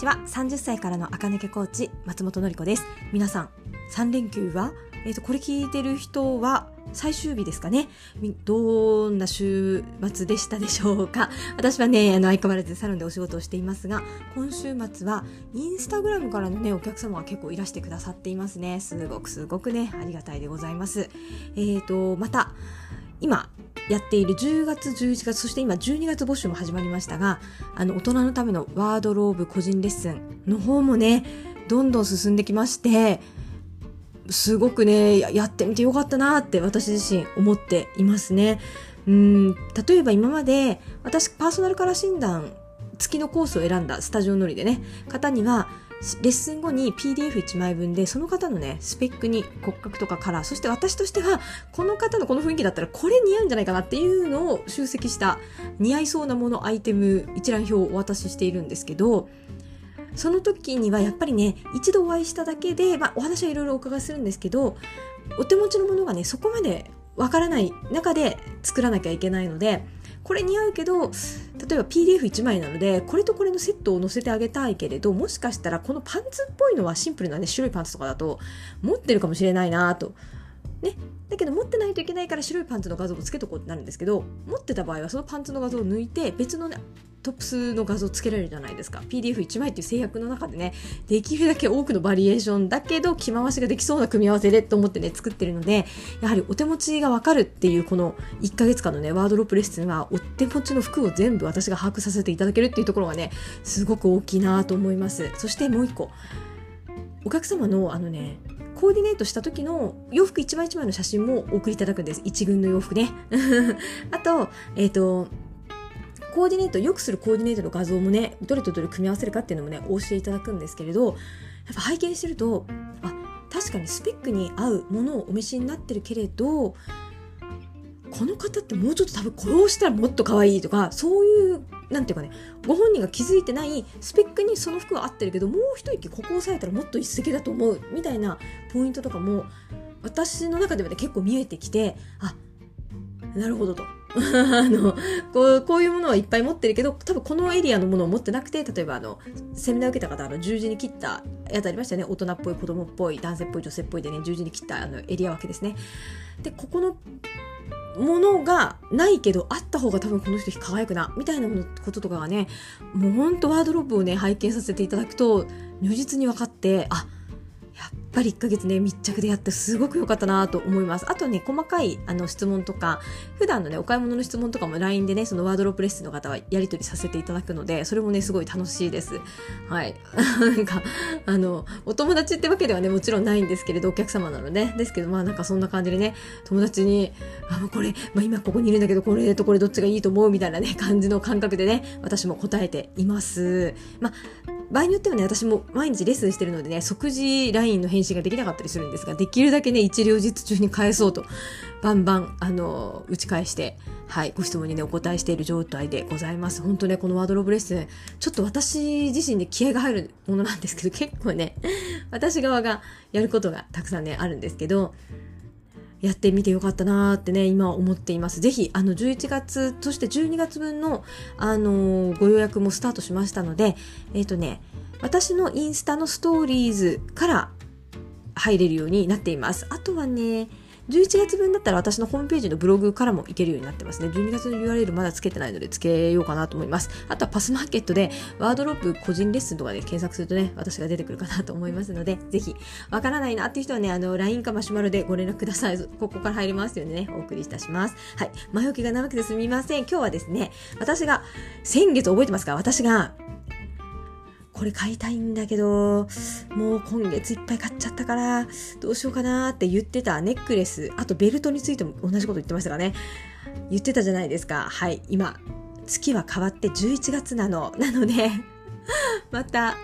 ちは。30歳からの赤抜けコーチ松本のり子です。皆さん3連休は、えーと、これ聞いてる人は最終日ですかね？どんな週末でしたでしょうか？私はね、あの、相変わらずサロンでお仕事をしていますが、今週末はインスタグラムからのね、お客様が結構いらしてくださっていますね。すごくすごくね、ありがたいでございます。えーと、また、今、やっている10月、11月、そして今12月募集も始まりましたが、あの、大人のためのワードローブ個人レッスンの方もね、どんどん進んできまして、すごくね、やってみてよかったなって私自身思っていますね。うん、例えば今まで私パーソナルカラー診断付きのコースを選んだスタジオ乗りでね、方にはレッスン後に PDF1 枚分でその方のねスペックに骨格とかカラーそして私としてはこの方のこの雰囲気だったらこれ似合うんじゃないかなっていうのを集積した似合いそうなものアイテム一覧表をお渡ししているんですけどその時にはやっぱりね一度お会いしただけで、まあ、お話はいろいろお伺いするんですけどお手持ちのものがねそこまでわからない中で作らなきゃいけないのでこれ似合うけど例えば PDF1 枚なのでこれとこれのセットを載せてあげたいけれどもしかしたらこのパンツっぽいのはシンプルなね白いパンツとかだと持ってるかもしれないなと。ね、だけど持ってないといけないから白いパンツの画像をつけとこうってなるんですけど持ってた場合はそのパンツの画像を抜いて別の、ね、トップスの画像つけられるじゃないですか PDF1 枚っていう制約の中でねできるだけ多くのバリエーションだけど着回しができそうな組み合わせでと思ってね作ってるのでやはりお手持ちがわかるっていうこの1ヶ月間のねワードロップレッスンはお手持ちの服を全部私が把握させていただけるっていうところがねすごく大きいなと思いますそしてもう一個お客様のあのねコーディネートした時の洋服一枚一枚の写真もお送りいただくんです。一軍の洋服ね。あと、えっ、ー、と、コーディネート、よくするコーディネートの画像もね、どれとどれ組み合わせるかっていうのもね、お教えいただくんですけれど、やっぱ拝見してると、あ、確かにスペックに合うものをお召しになってるけれど、この方ってもうちょっと多分こうしたらもっと可愛いとか、そういう、なんていうかね、ご本人が気づいてないスペックにその服は合ってるけど、もう一息ここ押さえたらもっと一石だと思う、みたいなポイントとかも、私の中ではね、結構見えてきて、あ、なるほどと。あのこうこういうものはいっぱい持ってるけど多分このエリアのものを持ってなくて例えばあのセミナー受けた方あの十字に切ったやつありましたよね。大人っぽい子供っぽい男性っぽい女性っぽいでね十字に切ったあのエリア分けですね。でここのものがないけどあった方が多分この人輝くなみたいなこととかがねもうほんとワードローブをね拝見させていただくと如実に分かってあっぱり1ヶ月ね、密着でやってすごく良かったなと思います。あとね、細かいあの質問とか、普段のね、お買い物の質問とかも LINE でね、そのワードロップレッスンの方はやり取りさせていただくので、それもね、すごい楽しいです。はい。なんか、あの、お友達ってわけではね、もちろんないんですけれど、お客様なの、ね、ですけど、まあなんかそんな感じでね、友達に、あ、もうこれ、まあ今ここにいるんだけど、これとこれどっちがいいと思う？みたいなね、感じの感覚でね、私も答えています。まあ場合によってはね、私も毎日レッスンしてるのでね、即時 LINE の返信ができなかったりするんですが、できるだけね、一両日中に返そうと、バンバン、あの、打ち返して、はい、ご質問にね、お答えしている状態でございます。本当ね、このワードローブレッスン、ちょっと私自身で気合が入るものなんですけど、結構ね、私側がやることがたくさんね、あるんですけど、やってみてよかったなーってね、今思っています。ぜひ、あの、11月、そして12月分の、あのー、ご予約もスタートしましたので、えっ、ー、とね、私のインスタのストーリーズから入れるようになっています。あとはね、11月分だったら私のホームページのブログからも行けるようになってますね。12月の URL まだつけてないのでつけようかなと思います。あとはパスマーケットでワードロップ個人レッスンとかで検索するとね、私が出てくるかなと思いますので、ぜひ、わからないなっていう人はね、あの、LINE かマシュマロでご連絡ください。ここから入りますよね、お送りいたします。はい。前置きが長くてすみません。今日はですね、私が、先月覚えてますか？私が、これ買いたいんだけど、もう今月いっぱい買っちゃったから、どうしようかなって言ってたネックレス、あとベルトについても同じこと言ってましたかね。言ってたじゃないですか。はい、今、月は変わって11月なの。なので、また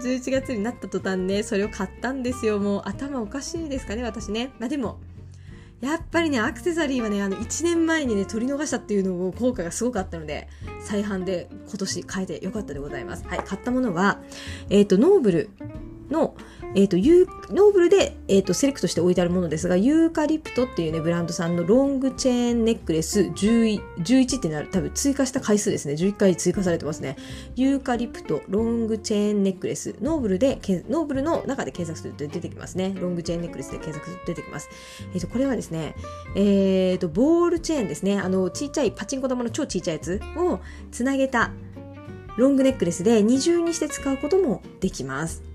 11月になった途端ね、それを買ったんですよ。もう頭おかしいですかね、私ね。まあでも、やっぱりね、アクセサリーはね、あの、1年前にね、取り逃したっていうのを効果がすごくあったので、再販で今年変えてよかったでございます。はい、買ったものは、えっ、ー、と、ノーブルの、えっ、と、ユ、ノーブルで、えっ、と、セレクトして置いてあるものですが、ユーカリプトっていうね、ブランドさんのロングチェーンネックレス11、11ってなる、多分追加した回数ですね。11回追加されてますね。ユーカリプトロングチェーンネックレス、ノーブルで、ノーブルの中で検索すると出てきますね。ロングチェーンネックレスで検索すると出てきます。えっ、と、これはですね、えっ、と、ボールチェーンですね。あの、ちっちゃいパチンコ玉の超ちっちゃいやつをつなげたロングネックレスで二重にして使うこともできます。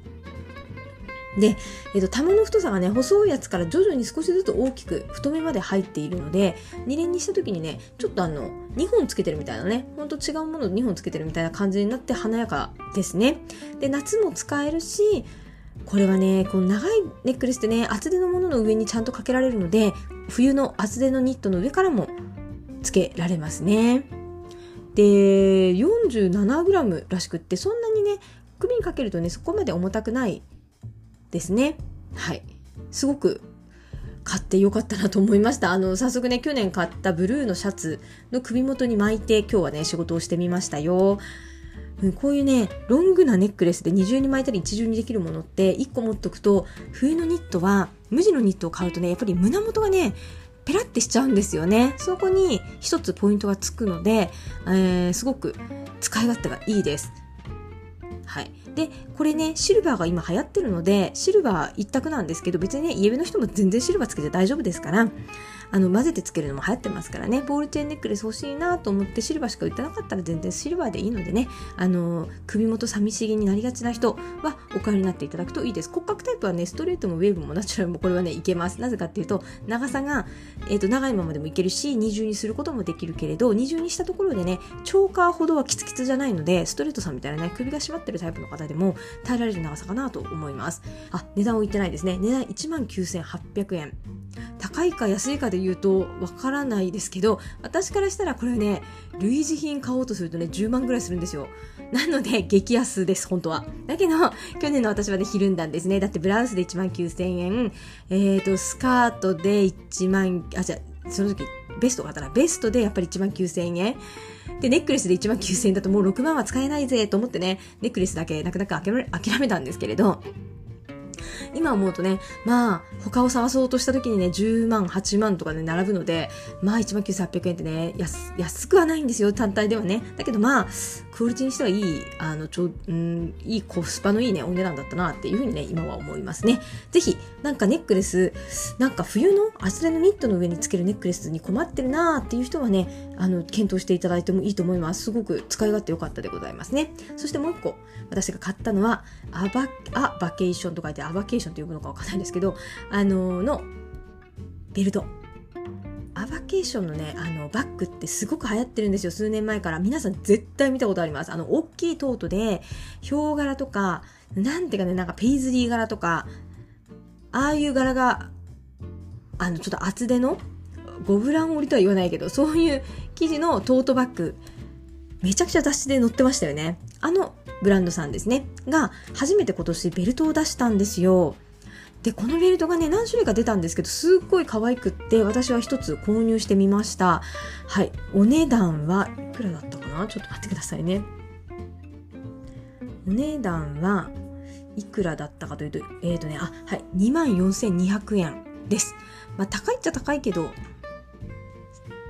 で、えっと、玉の太さがね、細いやつから徐々に少しずつ大きく太めまで入っているので、2連にした時にね、ちょっとあの、2本つけてるみたいなね、ほんと違うもの2本つけてるみたいな感じになって華やかですね。で、夏も使えるし、これはね、この長いネックレスってね、厚手のものの上にちゃんとかけられるので、冬の厚手のニットの上からもつけられますね。で、47g らしくって、そんなにね、首にかけるとね、そこまで重たくないですね。はい。すごく買ってよかったなと思いました。あの、早速ね、去年買ったブルーのシャツの首元に巻いて、今日はね、仕事をしてみましたよ。こういうね、ロングなネックレスで二重に巻いたり一重にできるものって1個持っとくと、冬のニットは、無地のニットを買うとね、やっぱり胸元がね、ペラってしちゃうんですよね。そこに一つポイントがつくので、えー、すごく使い勝手がいいです。はい。で、これね、シルバーが今流行ってるので、シルバー一択なんですけど、別にね、家上の人も全然シルバーつけて大丈夫ですから、あの、混ぜてつけるのも流行ってますからね、ボールチェーンネックレス欲しいなと思ってシルバーしか売ってなかったら全然シルバーでいいのでね、あの、首元寂しげになりがちな人はお買いになっていただくといいです。骨格タイプはね、ストレートもウェーブもナチュラルもこれはね、いけます。なぜかっていうと、長さが、え、ー、と、長いままでもいけるし、二重にすることもできるけれど、二重にしたところでね、チョーカーほどはキツキツじゃないので、ストレートさんみたいなね、首が締まってるタイプの方でも耐えられる長さかなと思います。あ、値段を言ってないですね。値段19,800円。高いか安いかで言うとわからないですけど、私からしたらこれね、類似品買おうとするとね、10万ぐらいするんですよ。なので、激安です、本当は。だけど、去年の私はね、ひるんだんですね。だってブラウスで1万9000円、えっ、ー、と、スカートで1万、あ、じゃあその時、ベストがあったら、ベストでやっぱり1万9000円。で、ネックレスで1万9000円だともう6万は使えないぜと思ってね、ネックレスだけなかなか諦めたんですけれど、今思うとね、まあ、他を探そうとした時にね、10万、8万とか、ね、並ぶので、まあ、1万9800円ってね、安、安くはないんですよ、単体ではね。だけどまあ、クオリティにしてはいい、あの、ちょ、うん、いいコスパのいいね、お値段だったなっていうふうにね、今は思いますね。ぜひ、なんかネックレス、なんか冬の厚手のニットの上につけるネックレスに困ってるなーっていう人はね、あの、検討していただいてもいいと思います。すごく使い勝手良かったでございますね。そしてもう一個、私が買ったのは、アバ、アバケーションと書いてアバケーションと呼ぶのかわかんないんですけど、あの、の、ベルト。アバケーションのね、あの、バッグってすごく流行ってるんですよ。数年前から。皆さん絶対見たことあります。あの、大きいトートで、ヒョウ柄とか、なんていうかね、なんかペイズリー柄とか、ああいう柄が、あの、ちょっと厚手の、ゴブラン織りとは言わないけど、そういう生地のトートバッグ、めちゃくちゃ雑誌で載ってましたよね。あのブランドさんですね。が、初めて今年ベルトを出したんですよ。で、このベルトがね、何種類か出たんですけど、すっごい可愛くって、私は一つ購入してみました。はい。お値段はいくらだったかな？ちょっと待ってくださいね。お値段はいくらだったかというと、えっ、ー、とね、あ、はい。24,200円です。まあ、高いっちゃ高いけど、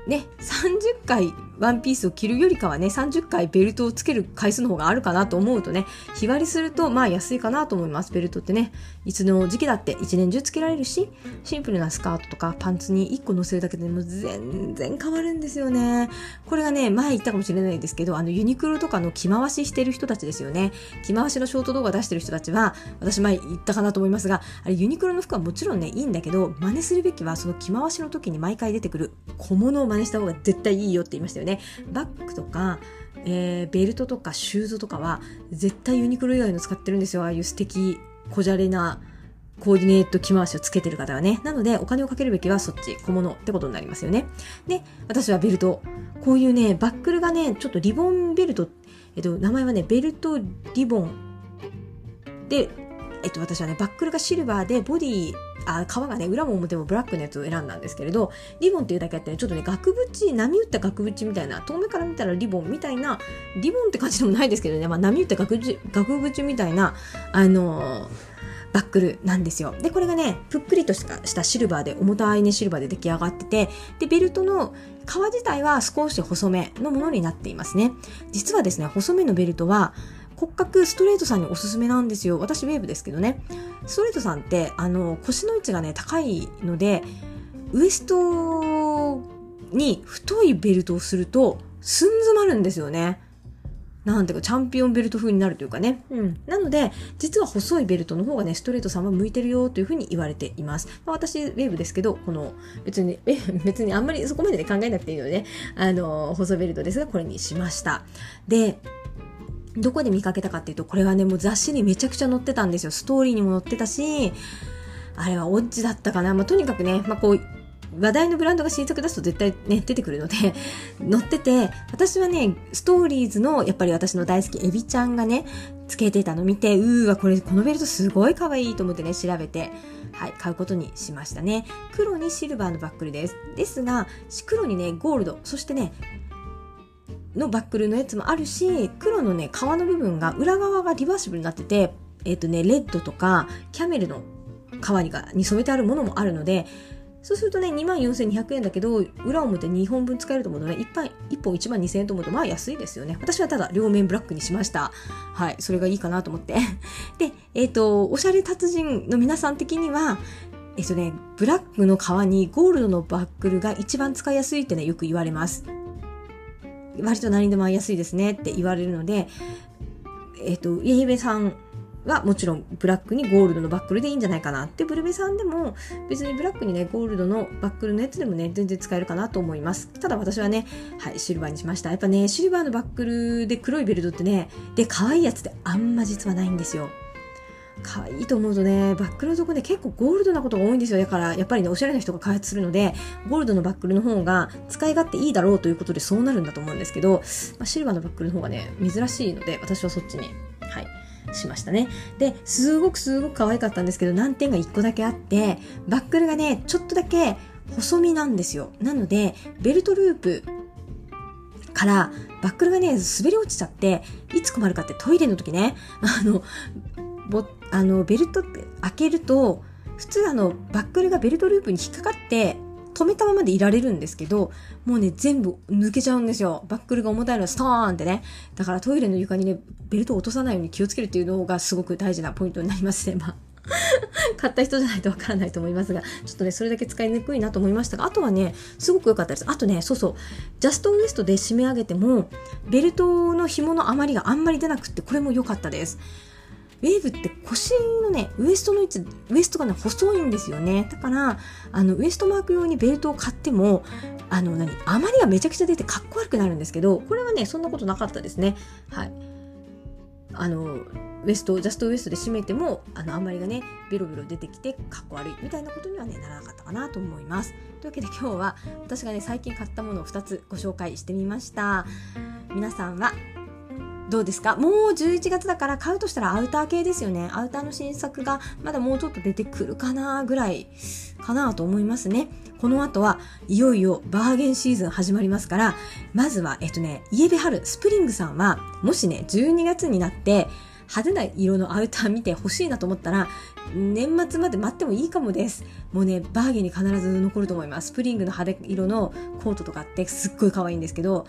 ね、30回ワンピースを着るよりかはね、30回ベルトをつける回数の方があるかなと思うとね、日割りするとまあ安いかなと思います。ベルトってね、いつの時期だって一年中つけられるし、シンプルなスカートとかパンツに1個乗せるだけでも全然変わるんですよね。これがね、前言ったかもしれないですけど、あのユニクロとかの着回ししてる人たちですよね。着回しのショート動画出してる人たちは、私前言ったかなと思いますが、あれユニクロの服はもちろんね、いいんだけど、真似するべきはその着回しの時に毎回出てくる小物を真似した方が絶対いいよって言いましたよね。バッグとか、えー、ベルトとかシューズとかは絶対ユニクロ以外の使ってるんですよ。ああいう素敵、こじゃれなコーディネート着回しをつけてる方はね。なので、お金をかけるべきはそっち、小物ってことになりますよね。で、私はベルト。こういうね、バックルがね、ちょっとリボンベルト、えっと、名前はね、ベルトリボンで、えっと、私はね、バックルがシルバーで、ボディ、あ、革がね、裏も表もブラックのやつを選んだんですけれど、リボンっていうだけあってね、ちょっとね、額縁、波打った額縁みたいな、遠目から見たらリボンみたいな、リボンって感じでもないですけどね、まあ、波打った額縁額縁みたいな、あのーバックルなんですよ。で、これがね、ぷっくりとしたシルバーで、重たいねシルバーで出来上がってて、で、ベルトの皮自体は少し細めのものになっていますね。実はですね、細めのベルトは、骨格ストレートさんにおすすめなんですよ。私ウェーブですけどね。ストレートさんって、あの、腰の位置がね、高いので、ウエストに太いベルトをすると、すん詰まるんですよね。なんていうか、チャンピオンベルト風になるというかね。うん。なので、実は細いベルトの方がね、ストレートさんは向いてるよというふうに言われています。まあ、私、ウェーブですけど、この、別に、え、別にあんまりそこまでね、考えなくていいのでね、あの、細いベルトですが、これにしました。で、どこで見かけたかっていうと、これはね、もう雑誌にめちゃくちゃ載ってたんですよ。ストーリーにも載ってたし、あれはオッジだったかな。まあ、とにかくね、まあ、こう、話題のブランドが新作出すと絶対ね、出てくるので 載ってて、私はね、ストーリーズの、やっぱり私の大好きエビちゃんがね、つけてたの見て、うーわ、これ、このベルトすごい可愛いと思ってね、調べて、はい、買うことにしましたね。黒にシルバーのバックルです。ですが、黒にね、ゴールド、そしてね、のバックルのやつもあるし、黒のね、皮の部分が、裏側がリバーシブルになってて、えっ、ー、とね、レッドとか、キャメルの皮にに染めてあるものもあるので、そうするとね、24,200円だけど、裏表2本分使えると思うので、ね、1, 本1本1万2000円と思うと、まあ安いですよね。私はただ両面ブラックにしました。はい、それがいいかなと思って。で、えっ、ー、と、おしゃれ達人の皆さん的には、えっ、ー、とね、ブラックの皮にゴールドのバックルが一番使いやすいってね、よく言われます。割と何でも合いやすいですねって言われるので、えっ、と、イエベさんはもちろんブラックにゴールドのバックルでいいんじゃないかなってブルベさんでも別にブラックにねゴールドのバックルのやつでもね全然使えるかなと思います。ただ私はねはいシルバーにしました。やっぱねシルバーのバックルで黒いベルトってねで可愛いやつってあんま実はないんですよ。可愛いと思うとね、バックルのとこね、結構ゴールドなことが多いんですよ。だから、やっぱりね、おしゃれな人が開発するので、ゴールドのバックルの方が使い勝手いいだろうということでそうなるんだと思うんですけど、まあ、シルバーのバックルの方がね、珍しいので、私はそっちに、はい、しましたね。で、すごくすごく可愛かったんですけど、難点が1個だけあって、バックルがね、ちょっとだけ細身なんですよ。なので、ベルトループからバックルがね、滑り落ちちゃって、いつ困るかってトイレの時ね、あの、ぼあのベルトって開けると、普通あの、バックルがベルトループに引っかかって、止めたままでいられるんですけど、もうね、全部抜けちゃうんですよ。バックルが重たいのはストーンってね。だからトイレの床にね、ベルトを落とさないように気をつけるっていうのがすごく大事なポイントになりますね。まあ 買った人じゃないとわからないと思いますが、ちょっとね、それだけ使いにくいなと思いましたが、あとはね、すごく良かったです。あとね、そうそう、ジャストウエストで締め上げても、ベルトの紐の余りがあんまり出なくって、これも良かったです。ウェーブって腰のね、ウエストの位置、ウエストがね、細いんですよね。だから、あの、ウエストマーク用にベルトを買っても、あの、何、余りがめちゃくちゃ出てかっこ悪くなるんですけど、これはね、そんなことなかったですね。はい。あの、ウエスト、ジャストウエストで締めても、あの、余りがね、ベロベロ出てきて、かっこ悪いみたいなことにはね、ならなかったかなと思います。というわけで今日は、私がね、最近買ったものを2つご紹介してみました。皆さんはどうですか？もう11月だから買うとしたらアウター系ですよね。アウターの新作がまだもうちょっと出てくるかなぐらいかなと思いますね。この後はいよいよバーゲンシーズン始まりますから、まずは、えっとね、イエベハル、スプリングさんは、もしね、12月になって、派手な色のアウター見て欲しいなと思ったら、年末まで待ってもいいかもです。もうね、バーゲンに必ず残ると思います。スプリングの派手色のコートとかってすっごい可愛いんですけど、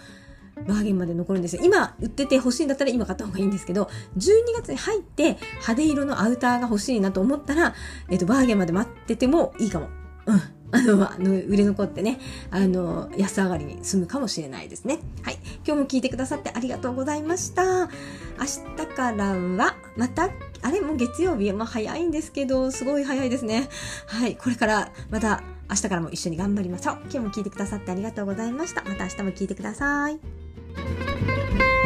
バーゲンまで残るんですよ。今売ってて欲しいんだったら今買った方がいいんですけど、12月に入って派手色のアウターが欲しいなと思ったら、えっと、バーゲンまで待っててもいいかも。うん。あの、あの売れ残ってね、あの、安上がりに済むかもしれないですね。はい。今日も聞いてくださってありがとうございました。明日からは、また、あれもう月曜日、まあ早いんですけど、すごい早いですね。はい。これからまた明日からも一緒に頑張りましょう。今日も聞いてくださってありがとうございました。また明日も聞いてください。Música